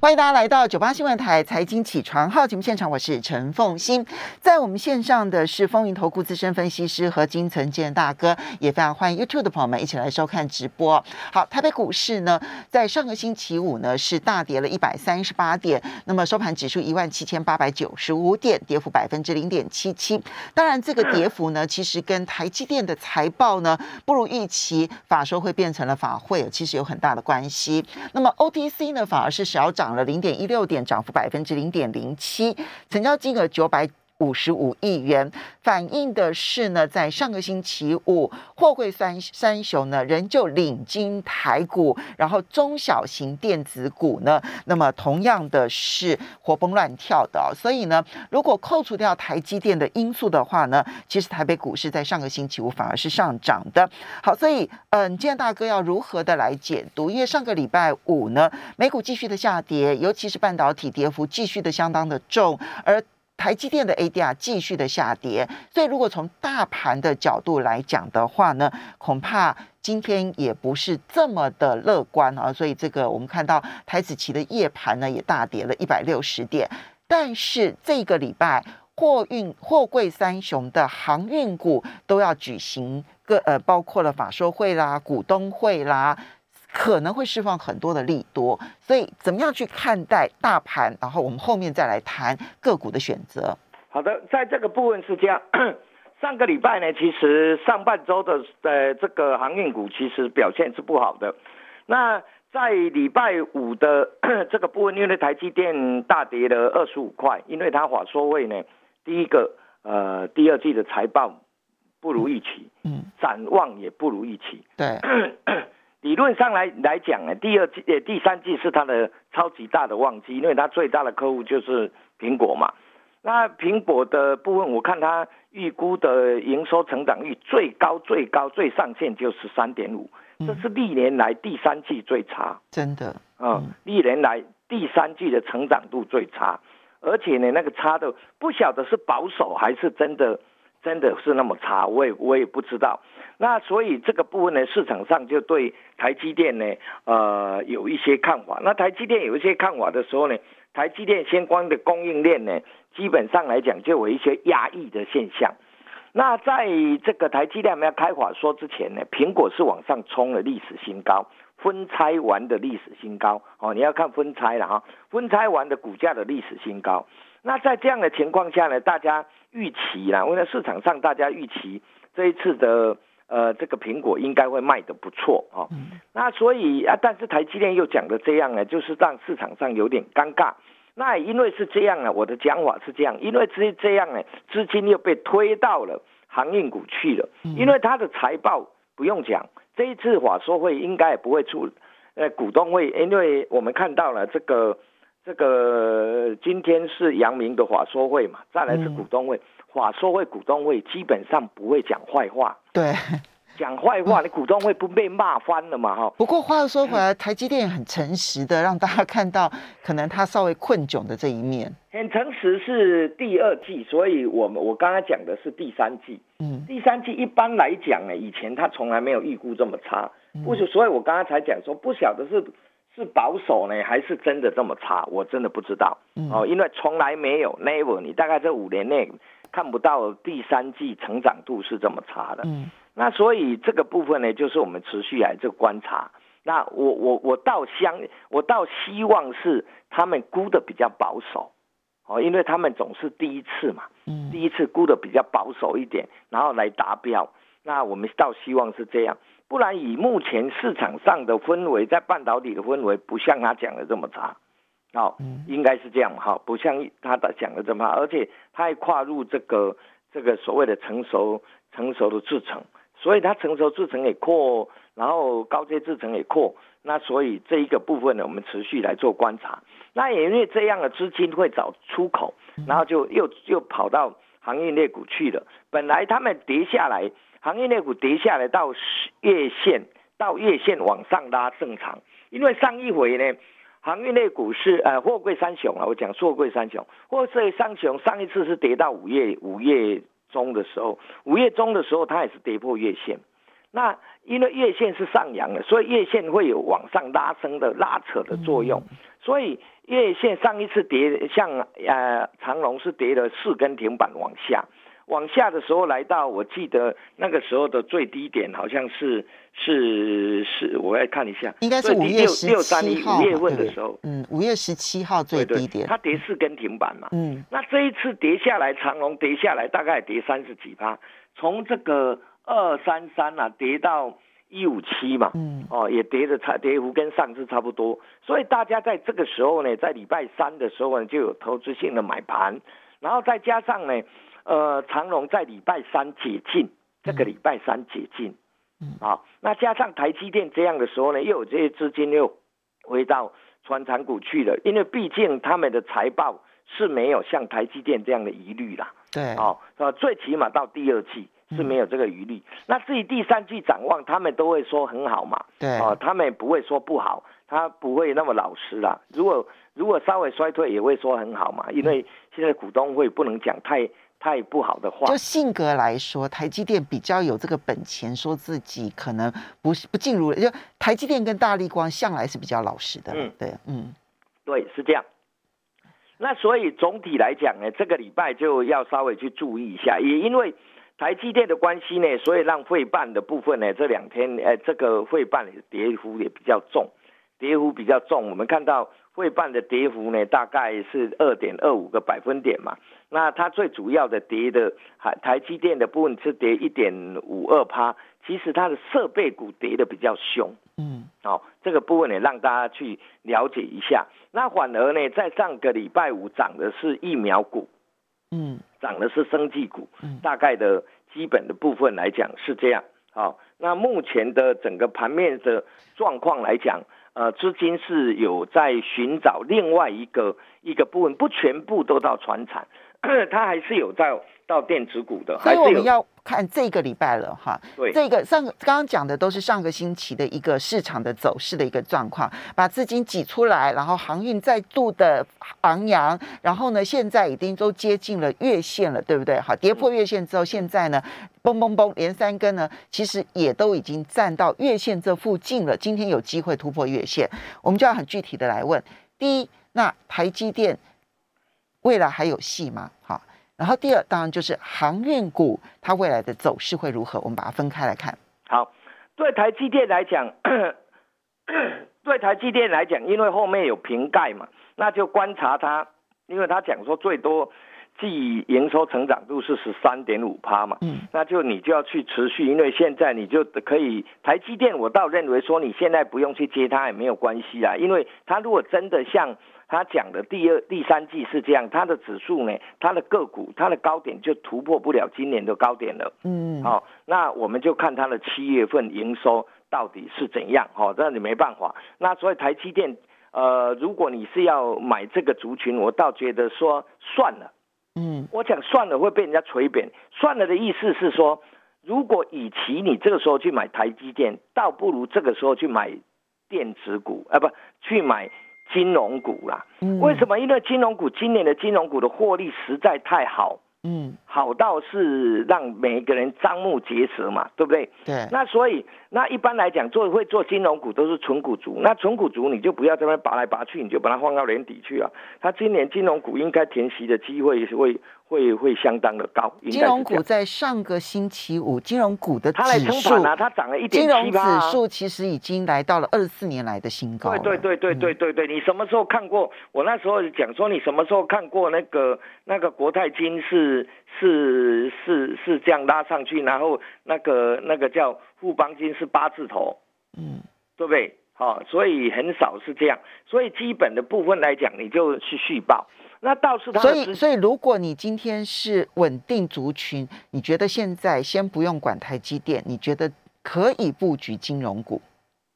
欢迎大家来到九八新闻台财经起床号节目现场，我是陈凤欣。在我们线上的是风云投顾资深分析师和金城健大哥，也非常欢迎 YouTube 的朋友们一起来收看直播。好，台北股市呢，在上个星期五呢是大跌了一百三十八点，那么收盘指数一万七千八百九十五点，跌幅百分之零点七七。当然，这个跌幅呢，其实跟台积电的财报呢不如预期，法说会变成了法会，其实有很大的关系。那么 OTC 呢，反而是小涨。涨了零点一六点，涨幅百分之零点零七，成交金额九百。五十五亿元，反映的是呢，在上个星期五，货柜三三雄呢仍旧领军台股，然后中小型电子股呢，那么同样的是活蹦乱跳的。所以呢，如果扣除掉台积电的因素的话呢，其实台北股市在上个星期五反而是上涨的。好，所以嗯，今天大哥要如何的来解读？因为上个礼拜五呢，美股继续的下跌，尤其是半导体跌幅继续的相当的重，而台积电的 ADR 继续的下跌，所以如果从大盘的角度来讲的话呢，恐怕今天也不是这么的乐观啊。所以这个我们看到台子期的夜盘呢也大跌了一百六十点，但是这个礼拜货运货柜三雄的航运股都要举行个呃，包括了法说会啦、股东会啦。可能会释放很多的利多，所以怎么样去看待大盘？然后我们后面再来谈个股的选择。好的，在这个部分是这样。上个礼拜呢，其实上半周的呃这个航运股其实表现是不好的。那在礼拜五的 这个部分，因为台积电大跌了二十五块，因为它法说会呢，第一个呃第二季的财报不如预期，嗯，展望也不如预期，对。理论上来来讲呢，第二季、呃第三季是它的超级大的旺季，因为它最大的客户就是苹果嘛。那苹果的部分，我看它预估的营收成长率最高、最高、最上限就是三点五，这是历年来第三季最差，真的，嗯，历年来第三季的成长度最差，而且呢，那个差的不晓得是保守还是真的。真的是那么差，我也我也不知道。那所以这个部分呢，市场上就对台积电呢，呃，有一些看法。那台积电有一些看法的时候呢，台积电相关的供应链呢，基本上来讲就有一些压抑的现象。那在这个台积电没有开法说之前呢，苹果是往上冲了历史新高，分拆完的历史新高哦，你要看分拆了哈，分拆完的股价的历史新高。那在这样的情况下呢，大家预期啦，因为市场上大家预期这一次的呃这个苹果应该会卖的不错哦。那所以啊，但是台积电又讲的这样呢，就是让市场上有点尴尬。那因为是这样啊，我的讲法是这样，因为这这样呢，资金又被推到了航运股去了。因为它的财报不用讲，这一次法说会应该也不会出呃股东会，因为我们看到了这个。这个今天是阳明的法说会嘛，再来是股东会。法说会、股东会基本上不会讲坏话。对，讲坏话，你股东会不被骂翻了嘛？哈。不过话又说回来，台积电很诚实的，让大家看到可能他稍微困窘的这一面。很诚实是第二季，所以我们我刚才讲的是第三季。嗯。第三季一般来讲呢，以前他从来没有预估这么差。不是，所以我刚刚才讲说，不晓得是。是保守呢，还是真的这么差？我真的不知道哦，因为从来没有 never，你大概这五年内看不到第三季成长度是这么差的。嗯，那所以这个部分呢，就是我们持续来这观察。那我我我倒相，我倒希望是他们估的比较保守哦，因为他们总是第一次嘛，嗯，第一次估的比较保守一点，然后来达标。那我们倒希望是这样。不然，以目前市场上的氛围，在半导体的氛围，不像他讲的这么差，好，应该是这样哈，不像他的讲的这么差，而且他还跨入这个这个所谓的成熟成熟的制程，所以它成熟制程也扩，然后高阶制程也扩，那所以这一个部分呢，我们持续来做观察。那也因为这样的资金会找出口，然后就又又跑到行业类股去了，本来他们跌下来。行业类股跌下来到月线，到月线往上拉正常，因为上一回呢，行业类股是呃货柜三雄啊，我讲货柜三雄，货柜三雄上一次是跌到五月五月中的时候，五月中的时候它也是跌破月线，那因为月线是上扬的，所以月线会有往上拉升的拉扯的作用。所以月线上一次跌，像呃长龙是跌了四根停板往下。往下的时候来到，我记得那个时候的最低点好像是是是，我来看一下，应该是五月十七号，五月份的时候，嗯，五月十七号最低点，它跌四根停板嘛，嗯，那这一次跌下来，长龙跌下来大概跌三十几趴，从这个二三三啊跌到一五七嘛，嗯，哦，也跌的差，跌幅跟上次差不多，所以大家在这个时候呢，在礼拜三的时候呢，就有投资性的买盘，然后再加上呢。呃，长隆在礼拜三解禁，这个礼拜三解禁，嗯，好，那加上台积电这样的时候呢，又有这些资金又回到传产股去了，因为毕竟他们的财报是没有像台积电这样的疑虑啦，对，哦，呃，最起码到第二季是没有这个疑虑，那至于第三季展望，他们都会说很好嘛，对，哦，他们不会说不好，他不会那么老实啦，如果如果稍微衰退，也会说很好嘛，因为现在股东会不能讲太。太不好的话，就性格来说，台积电比较有这个本钱，说自己可能不是不进入。就台积电跟大力光向来是比较老实的，嗯，对，嗯，对，是这样。那所以总体来讲呢，这个礼拜就要稍微去注意一下，也因为台积电的关系呢，所以让汇办的部分呢，这两天，呃，这个汇办的跌幅也比较重，跌幅比较重。我们看到汇办的跌幅呢，大概是二点二五个百分点嘛。那它最主要的跌的，台台积电的部分是跌一点五二趴，其实它的设备股跌的比较凶，嗯，好，这个部分也让大家去了解一下。那反而呢，在上个礼拜五涨的是疫苗股，嗯，涨的是生技股，嗯，大概的基本的部分来讲是这样。好，那目前的整个盘面的状况来讲。呃，资金是有在寻找另外一个一个部分，不全部都到船产，它还是有在到电子股的。所以我们要看这个礼拜了哈。对，这个上刚刚讲的都是上个星期的一个市场的走势的一个状况，把资金挤出来，然后航运再度的昂扬，然后呢，现在已经都接近了月线了，对不对？好，跌破月线之后，现在呢？嘣嘣嘣，连三根呢，其实也都已经站到月线这附近了。今天有机会突破月线，我们就要很具体的来问：第一，那台积电未来还有戏吗？好，然后第二，当然就是航运股它未来的走势会如何？我们把它分开来看。好，对台积电来讲，对台积电来讲，因为后面有瓶盖嘛，那就观察它，因为它讲说最多。即营收成长度是十三点五趴嘛，嗯，那就你就要去持续，因为现在你就可以台积电，我倒认为说你现在不用去接它也没有关系啊，因为它如果真的像他讲的第二、第三季是这样，它的指数呢，它的个股，它的高点就突破不了今年的高点了，嗯，好，那我们就看它的七月份营收到底是怎样，哦，这你没办法，那所以台积电，呃，如果你是要买这个族群，我倒觉得说算了。嗯，我讲算了会被人家锤扁。算了的意思是说，如果与其你这个时候去买台积电，倒不如这个时候去买电子股啊，不去买金融股啦。为什么？因为金融股今年的金融股的获利实在太好。嗯，好到是让每一个人张目结舌嘛，对不对？对。那所以，那一般来讲，做会做金融股都是纯股族。那纯股族你就不要这边拔来拔去，你就把它放到年底去啊。他今年金融股应该填息的机会是会。会会相当的高。金融股在上个星期五，金融股的指数啊，它涨了一点七八。金融指数其实已经来到了二十四年来的新高。对对对对对对对，你什么时候看过？我那时候讲说，你什么时候看过那个那个国泰金是是是是这样拉上去，然后那个那个叫富邦金是八字头，嗯，对不对？好，所以很少是这样。所以基本的部分来讲，你就去续报。那倒是他，所以所以如果你今天是稳定族群，你觉得现在先不用管台积电，你觉得可以布局金融股？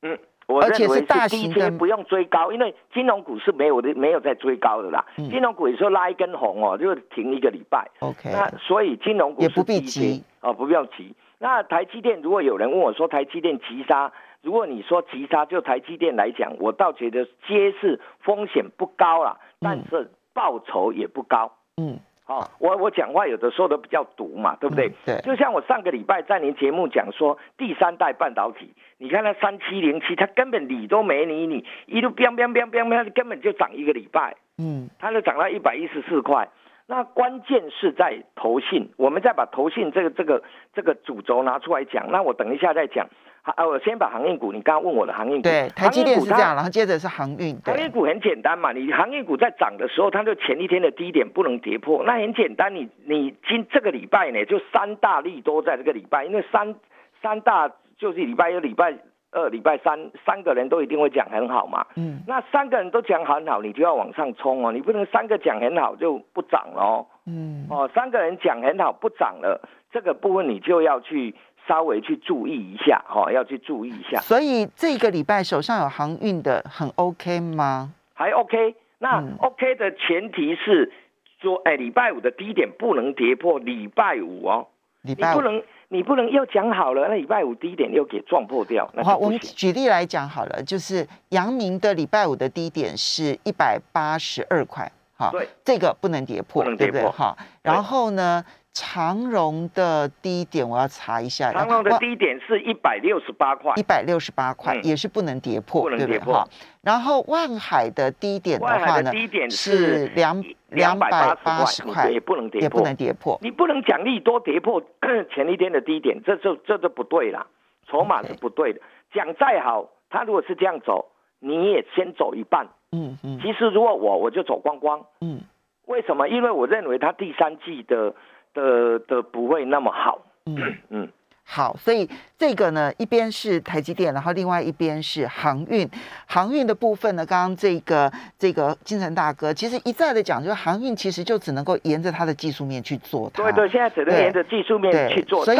嗯，而且是大型的，不用追高，因为金融股是没有的，没有在追高的啦。金融股有时候拉一根红哦，就停一个礼拜。OK，那所以金融股也不必急哦，不要急。那台积电，如果有人问我说台积电急杀，如果你说急杀，就台积电来讲，我倒觉得皆是风险不高了，但是。报酬也不高，嗯，好，我我讲话有的时候都比较毒嘛，对不对？对。就像我上个礼拜在您节目讲说，第三代半导体，你看那三七零七，它根本理都没理你，一路飙飙飙飙飙，根本就涨一个礼拜。嗯。它就涨到一百一十四块。那关键是在投信，我们再把投信这个这个这个主轴拿出来讲。那我等一下再讲。啊，我先把航运股，你刚刚问我的航运股，对，台积电是这样，然后接着是航运。航运股很简单嘛，你航运股在涨的时候，它就前一天的低点不能跌破，那很简单，你你今这个礼拜呢，就三大利多在这个礼拜，因为三三大就是礼拜一、礼拜二、礼拜三，三个人都一定会讲很好嘛。嗯。那三个人都讲很好，你就要往上冲哦，你不能三个讲很好就不涨哦。嗯。哦，三个人讲很好不涨了，这个部分你就要去。稍微去注意一下，哈，要去注意一下。所以这个礼拜手上有航运的，很 OK 吗？还 OK。那 OK 的前提是说，哎，礼拜五的低点不能跌破礼拜五哦。礼拜五不能，你不能又讲好了，那礼拜五低点又给撞破掉。好，我们举例来讲好了，就是阳明的礼拜五的低点是一百八十二块，哈，对，这个不能跌破，对不对？哈，然后呢？长荣的低点我要查一下，长荣的低点是一百六十八块，一百六十八块也是不能跌破，不能跌破。然后万海的低点的话呢，低点是两两百八十块，也不能跌破，也不能跌破。你不能奖励多跌破 前一天的低点，这就这就不对了，筹码是不对的。讲再好，他如果是这样走，你也先走一半。嗯嗯。其实如果我我就走光光。嗯。为什么？因为我认为他第三季的。的的不会那么好，嗯。嗯，好，所以这个呢，一边是台积电，然后另外一边是航运，航运的部分呢，刚刚这个这个金城大哥其实一再的讲，就是航运其实就只能够沿着它的技术面去做，对对，现在只能沿着技术面去做，所以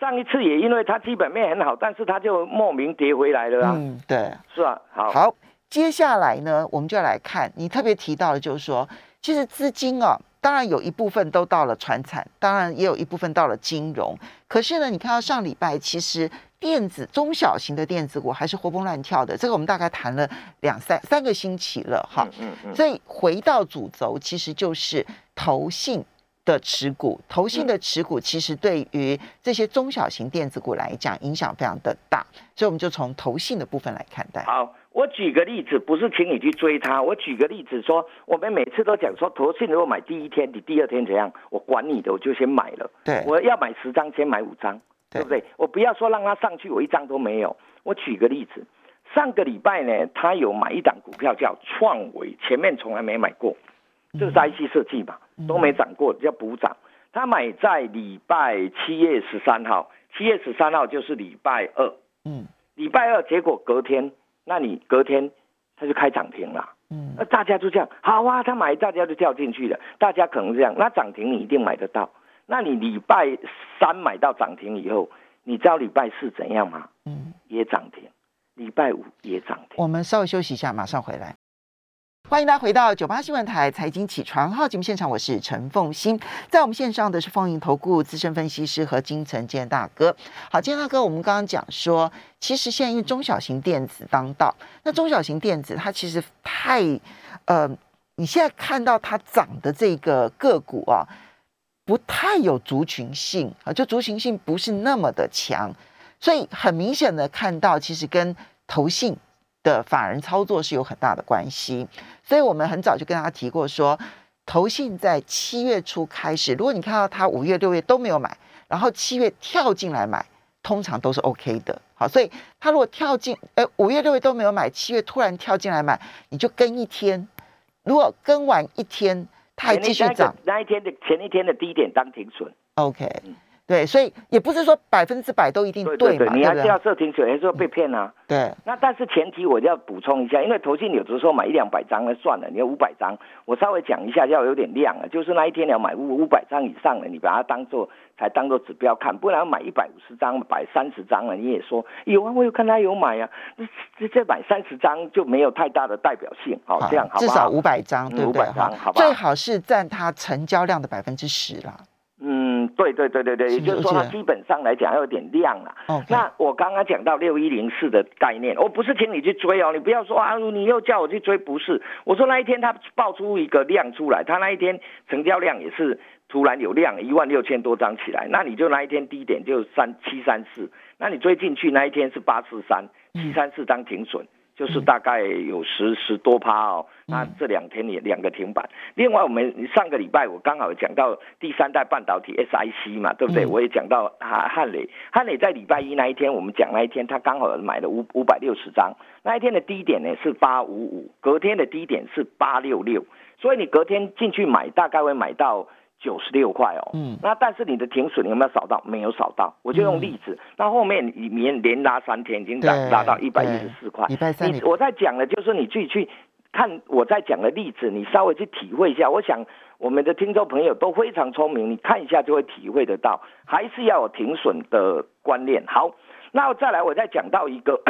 上一次也因为它基本面很好，但是它就莫名跌回来了啊，嗯，对，是啊？好，好，接下来呢，我们就要来看你特别提到的，就是说，其实资金啊。当然有一部分都到了船产，当然也有一部分到了金融。可是呢，你看到上礼拜其实电子中小型的电子股还是活蹦乱跳的。这个我们大概谈了两三三个星期了哈。嗯嗯。所以回到主轴，其实就是投信的持股。投信的持股其实对于这些中小型电子股来讲影响非常的大。所以我们就从投信的部分来看待。好。我举个例子，不是请你去追他。我举个例子说，我们每次都讲说，投信如果买第一天，你第二天怎样，我管你的，我就先买了。对，我要买十张，先买五张，对不对？我不要说让它上去，我一张都没有。我举个例子，上个礼拜呢，他有买一档股票叫创维，前面从来没买过，就是 IC 设计嘛，都没涨过，叫补涨。他买在礼拜七月十三号，七月十三号就是礼拜二，嗯，礼拜二结果隔天。那你隔天它就开涨停了，嗯，那大家就这样，好啊，他买，大家就跳进去了，大家可能这样，那涨停你一定买得到。那你礼拜三买到涨停以后，你知道礼拜四怎样吗？嗯，也涨停，礼拜五也涨停。我们稍微休息一下，马上回来。欢迎大家回到九八新闻台财经起床号节目现场，我是陈凤欣，在我们线上的是丰盈投顾资深分析师和金城健大哥。好，健大哥，我们刚刚讲说，其实现在因为中小型电子当道，那中小型电子它其实太呃，你现在看到它涨的这个个股啊，不太有族群性啊，就族群性不是那么的强，所以很明显的看到，其实跟投信。的法人操作是有很大的关系，所以我们很早就跟他提过说，投信在七月初开始，如果你看到他五月、六月都没有买，然后七月跳进来买，通常都是 OK 的。好，所以他如果跳进，呃，五月、六月都没有买，七月突然跳进来买，你就跟一天，如果跟完一天，它还继续涨，那一天的前一天的低点当停损，OK。对，所以也不是说百分之百都一定对嘛，你还是要设停损，有时候被骗啊。对，那但是前提我要补充一下，因为投信有的时候买一两百张那算了，你要五百张，我稍微讲一下要有点量啊，就是那一天你要买五五百张以上的，你把它当做才当做指标看，不然买一百五十张、百三十张了，你也说有啊，我有看他有买啊，这这买三十张就没有太大的代表性，好这样好至少五百张，对不对？好吧，最好是占它成交量的百分之十啦。嗯，对。对对对对对，也就是说它基本上来讲要有点量了。那我刚刚讲到六一零四的概念，我不是请你去追哦，你不要说啊，你又叫我去追，不是。我说那一天它爆出一个量出来，它那一天成交量也是突然有量一万六千多张起来，那你就那一天低点就三七三四，那你追进去那一天是八四三七三四张停损。就是大概有十十多趴哦，那这两天也两个停板。另外，我们上个礼拜我刚好讲到第三代半导体 SIC 嘛，对不对？我也讲到汉汉磊，汉磊在礼拜一那一天，我们讲那一天他刚好买了五五百六十张，那一天的低点呢是八五五，隔天的低点是八六六，所以你隔天进去买，大概会买到。九十六块哦，嗯，那但是你的停损有没有扫到？没有扫到，我就用例子。那后面里面连拉三天，已经涨拉到一百一十四块。你我在讲的，就是你自己去看我在讲的例子，你稍微去体会一下。我想我们的听众朋友都非常聪明，你看一下就会体会得到，还是要有停损的观念。好。那再来，我再讲到一个，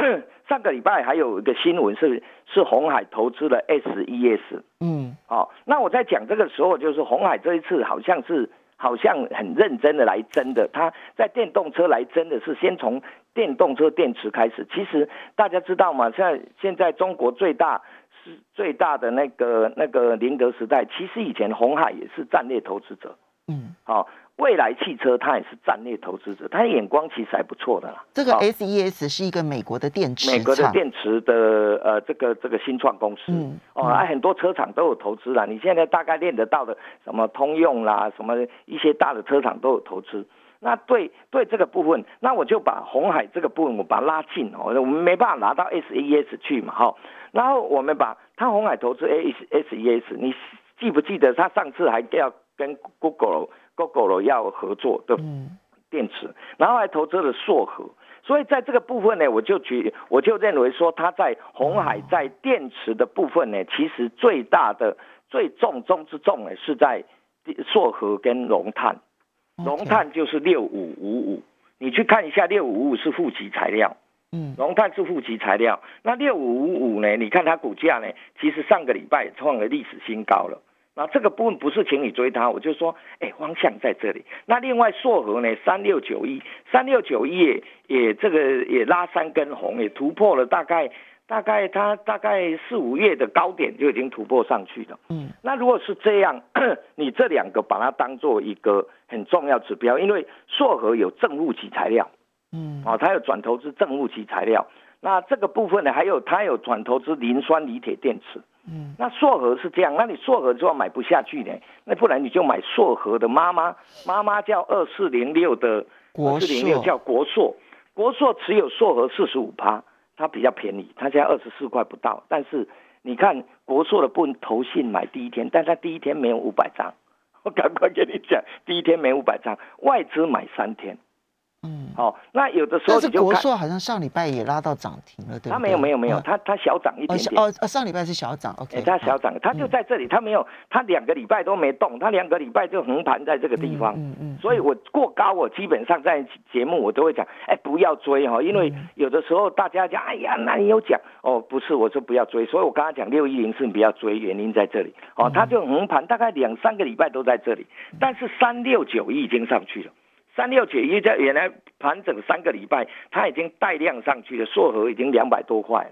上个礼拜还有一个新闻是是红海投资了 S E S，嗯，好，那我在讲这个时候，就是红海这一次好像是好像很认真的来争的，他在电动车来争的是先从电动车电池开始。其实大家知道吗？现在现在中国最大是最大的那个那个宁德时代，其实以前红海也是战略投资者，嗯，好。未来汽车，它也是战略投资者，他眼光其实还不错的啦。这个 S E S 是一个美国的电池，美国的电池的呃，这个这个新创公司，嗯，哦，很多车厂都有投资啦。你现在大概练得到的，什么通用啦，什么一些大的车厂都有投资。那对对这个部分，那我就把红海这个部分我把它拉近哦，我们没办法拿到 S E S 去嘛，哈。然后我们把它红海投资 S S E S，你记不记得他上次还要跟 Google？Google 要合作的电池，然后还投资了硕核，所以在这个部分呢，我就觉我就认为说，它在红海在电池的部分呢，其实最大的最重中之重呢，是在硕核跟龙炭，龙炭就是六五五五，你去看一下六五五五是负极材料，嗯，龙碳是负极材料，那六五五五呢，你看它股价呢，其实上个礼拜创了历史新高了。那这个部分不是请你追它，我就说，哎，方向在这里。那另外硕和呢，三六九一，三六九一也也这个也拉三根红，也突破了大概大概它大概四五月的高点就已经突破上去了。嗯，那如果是这样，你这两个把它当做一个很重要指标，因为硕和有正负极材料，嗯，哦，它有转投资正负极材料。那这个部分呢，还有它有转投资磷酸锂铁电池。嗯，那硕和是这样，那你硕和就要买不下去呢，那不然你就买硕和的妈妈，妈妈叫二四零六的，二四零六叫国硕，国硕持有硕和四十五趴，它比较便宜，它现在二十四块不到，但是你看国硕的不投信买第一天，但它第一天没有五百张，我赶快跟你讲，第一天没五百张，外资买三天。嗯，好，那有的时候但是国硕好像上礼拜也拉到涨停了，对对？他没有没有没有，他他小涨一点点。哦哦，上礼拜是小涨，OK。他小涨，他就在这里，他没有，他两个礼拜都没动，他两个礼拜就横盘在这个地方。嗯嗯。所以我过高，我基本上在节目我都会讲，哎，不要追哈，因为有的时候大家讲，哎呀，那你有讲哦，不是，我说不要追，所以我刚刚讲六一零是不要追，原因在这里。哦，他就横盘，大概两三个礼拜都在这里，但是三六九已经上去了。三六九一在原来盘整三个礼拜，它已经带量上去了，硕和已经两百多块了。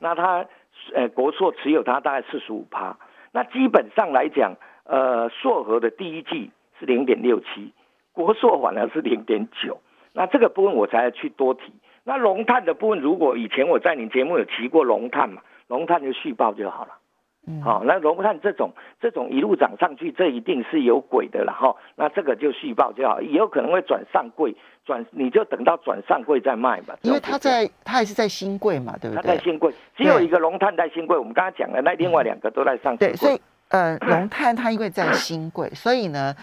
那它呃国硕持有它大概四十五趴。那基本上来讲，呃硕和的第一季是零点六七，国硕反而是零点九。那这个部分我才去多提。那龙碳的部分，如果以前我在你节目有提过龙碳嘛，龙碳就续报就好了。好，那龙炭这种这种一路涨上去，这一定是有鬼的了哈。那这个就续报就好，也有可能会转上柜，转你就等到转上柜再卖吧。因为它在它还是在新柜嘛，对不对？它在新柜，只有一个龙碳在新柜。我们刚刚讲了那另外两个都在上对，所以呃，龙碳它因为在新柜，所以呢。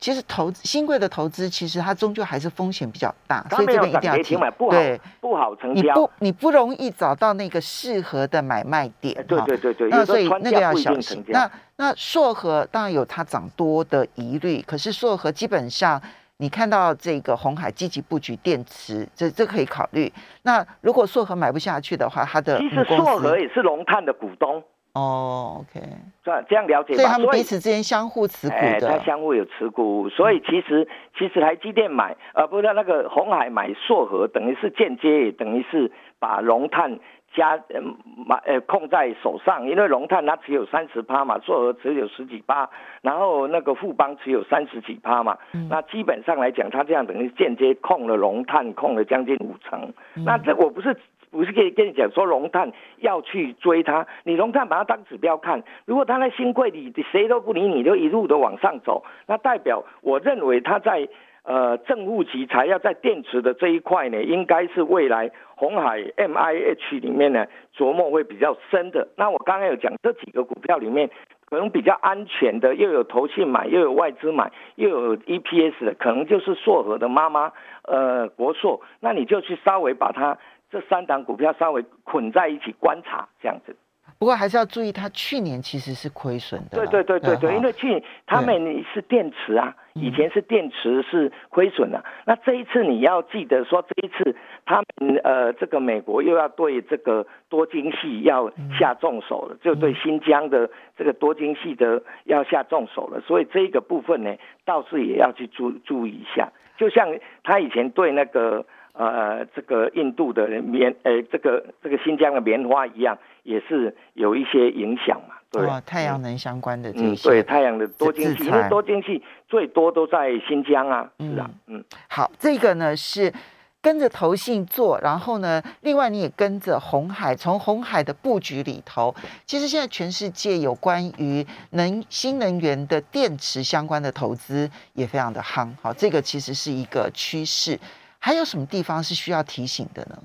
其实投资新贵的投资，其实它终究还是风险比较大，所以这边一定要听。对，不好成交。你不你不容易找到那个适合的买卖点。对对对对。那所以那个要小心。那那硕和当然有它涨多的疑虑，可是硕和基本上你看到这个红海积极布局电池，这这可以考虑。那如果硕和买不下去的话，它的其实硕和也是龙炭的股东。哦，OK，这样这样了解所以他们彼此之间相互持股的，它相互有持股，所以其实其实台积电买，呃，不是那个红海买硕和，等于是间接，等于是把龙炭加呃买呃控在手上，因为龙炭它只有三十趴嘛，硕和只有十几趴，然后那个富邦只有三十几趴嘛，那基本上来讲，它这样等于间接控了龙炭，控了将近五成，那这我不是。不是跟跟你讲说龙炭要去追它，你龙炭把它当指标看，如果它在新贵里谁都不理你，就一路的往上走，那代表我认为它在呃正负极材料在电池的这一块呢，应该是未来红海 M I H 里面呢琢磨会比较深的。那我刚刚有讲这几个股票里面，可能比较安全的，又有投信买，又有外资买，又有 E P S 的，可能就是硕和的妈妈呃国硕，那你就去稍微把它。这三档股票稍微捆在一起观察，这样子。不过还是要注意，它去年其实是亏损的。对对对对对，因为去年他们是电池啊，以前是电池是亏损的。那这一次你要记得说，这一次他们呃，这个美国又要对这个多晶系要下重手了，就对新疆的这个多晶系的要下重手了。所以这个部分呢，倒是也要去注注意一下。就像他以前对那个。呃，这个印度的棉，呃，这个这个新疆的棉花一样，也是有一些影响嘛，对。太阳能相关的这些，对太阳的多晶系，因为多晶系最多都在新疆啊，是啊，嗯，好，这个呢是跟着投信做，然后呢，另外你也跟着红海，从红海的布局里头，其实现在全世界有关于能新能源的电池相关的投资也非常的夯，好，这个其实是一个趋势。还有什么地方是需要提醒的呢？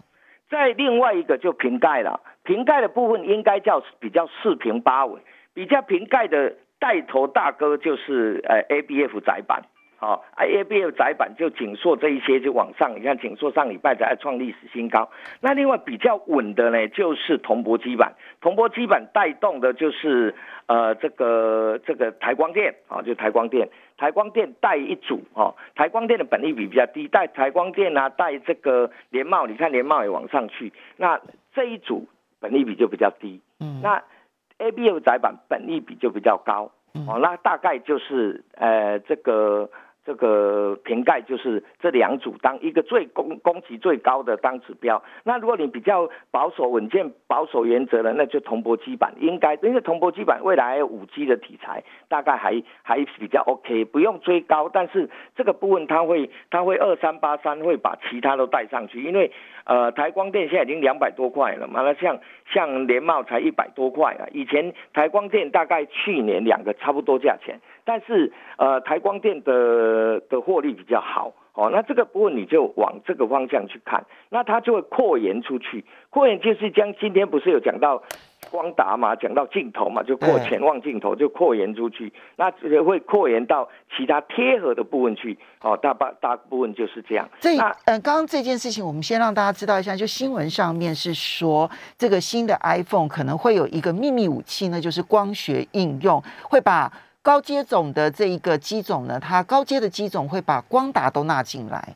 在另外一个就瓶盖了，瓶盖的部分应该叫比较四平八稳，比较瓶盖的带头大哥就是呃 A B F 窄板，好，A B F 窄板就紧缩这一些就往上，你看紧缩上礼拜才创历史新高。那另外比较稳的呢，就是铜箔基板，铜箔基板带动的就是呃这个这个台光电，啊，就台光电。台光电带一组哦，台光电的本利比比较低，带台光电啊，带这个联茂，你看联茂也往上去，那这一组本利比就比较低，嗯，那 A B F 窄板本利比就比较高，哦，那大概就是呃这个。这个瓶盖就是这两组当一个最供供给最高的当指标。那如果你比较保守稳健保守原则的，那就铜箔基板应该，因为铜箔基板未来五 G 的题材，大概还还比较 OK，不用追高。但是这个部分它会它会二三八三会把其他都带上去，因为呃台光电现在已经两百多块了嘛，那像像联茂才一百多块啊。以前台光电大概去年两个差不多价钱。但是，呃，台光电的的获利比较好，哦，那这个部分你就往这个方向去看，那它就会扩延出去，扩延就是将今天不是有讲到光达嘛，讲到镜头嘛，就扩潜望镜头就扩延出去，那会扩延到其他贴合的部分去，哦，大半大部分就是这样。这嗯，刚刚这件事情，我们先让大家知道一下，就新闻上面是说，这个新的 iPhone 可能会有一个秘密武器呢，就是光学应用，会把。高阶种的这一个机种呢，它高阶的机种会把光达都纳进来。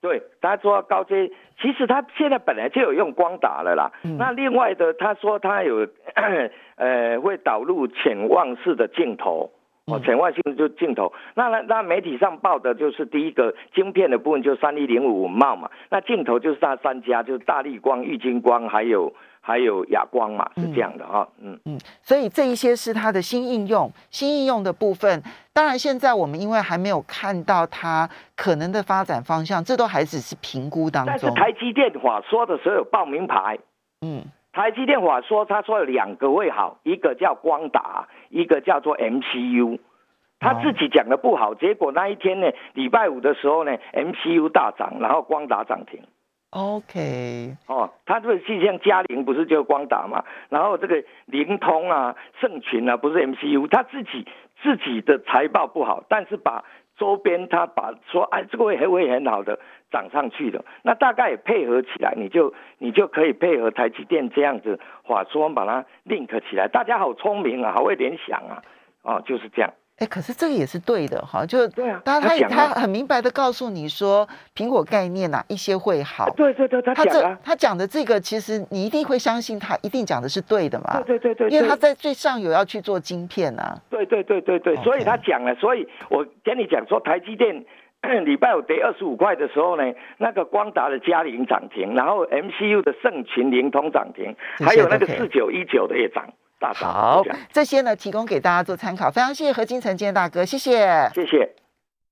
对，他说高阶，其实他现在本来就有用光达了啦。那另外的，他说他有 呃会导入潜望式的镜头，哦，潜望性就镜头。那那那媒体上报的就是第一个晶片的部分，就三一零五茂嘛。那镜头就是那三家，就是大力光、玉晶光还有。还有哑光嘛，是这样的哈，嗯嗯，所以这一些是它的新应用，新应用的部分。当然，现在我们因为还没有看到它可能的发展方向，这都还只是评估当中。但是台积电话说的时候有报名牌，嗯，台积电话说他说有两个会好，一个叫光达，一个叫做 MCU，他自己讲的不好，结果那一天呢，礼拜五的时候呢，MCU 大涨，然后光达涨停。OK，哦，他这个是像嘉玲不是就光打嘛，然后这个灵通啊、盛群啊，不是 MCU，他自己自己的财报不好，但是把周边他把说哎这个会还会很好的涨上去的，那大概配合起来，你就你就可以配合台积电这样子话说把它 link 起来，大家好聪明啊，好会联想啊，哦就是这样。哎，可是这个也是对的哈，就对啊，他他他很明白的告诉你说，苹果概念呐，一些会好。对对对，他讲他讲的这个，其实你一定会相信他一定讲的是对的嘛。对对对对，因为他在最上游要去做晶片啊。对对对对对，所以他讲了，所以我跟你讲说，台积电 礼拜五跌二十五块的时候呢，那个光达的嘉陵涨停，然后 MCU 的盛群灵通涨停，还有那个四九一九的也涨。好，这些呢提供给大家做参考，非常谢谢何金城建大哥，谢谢，谢谢。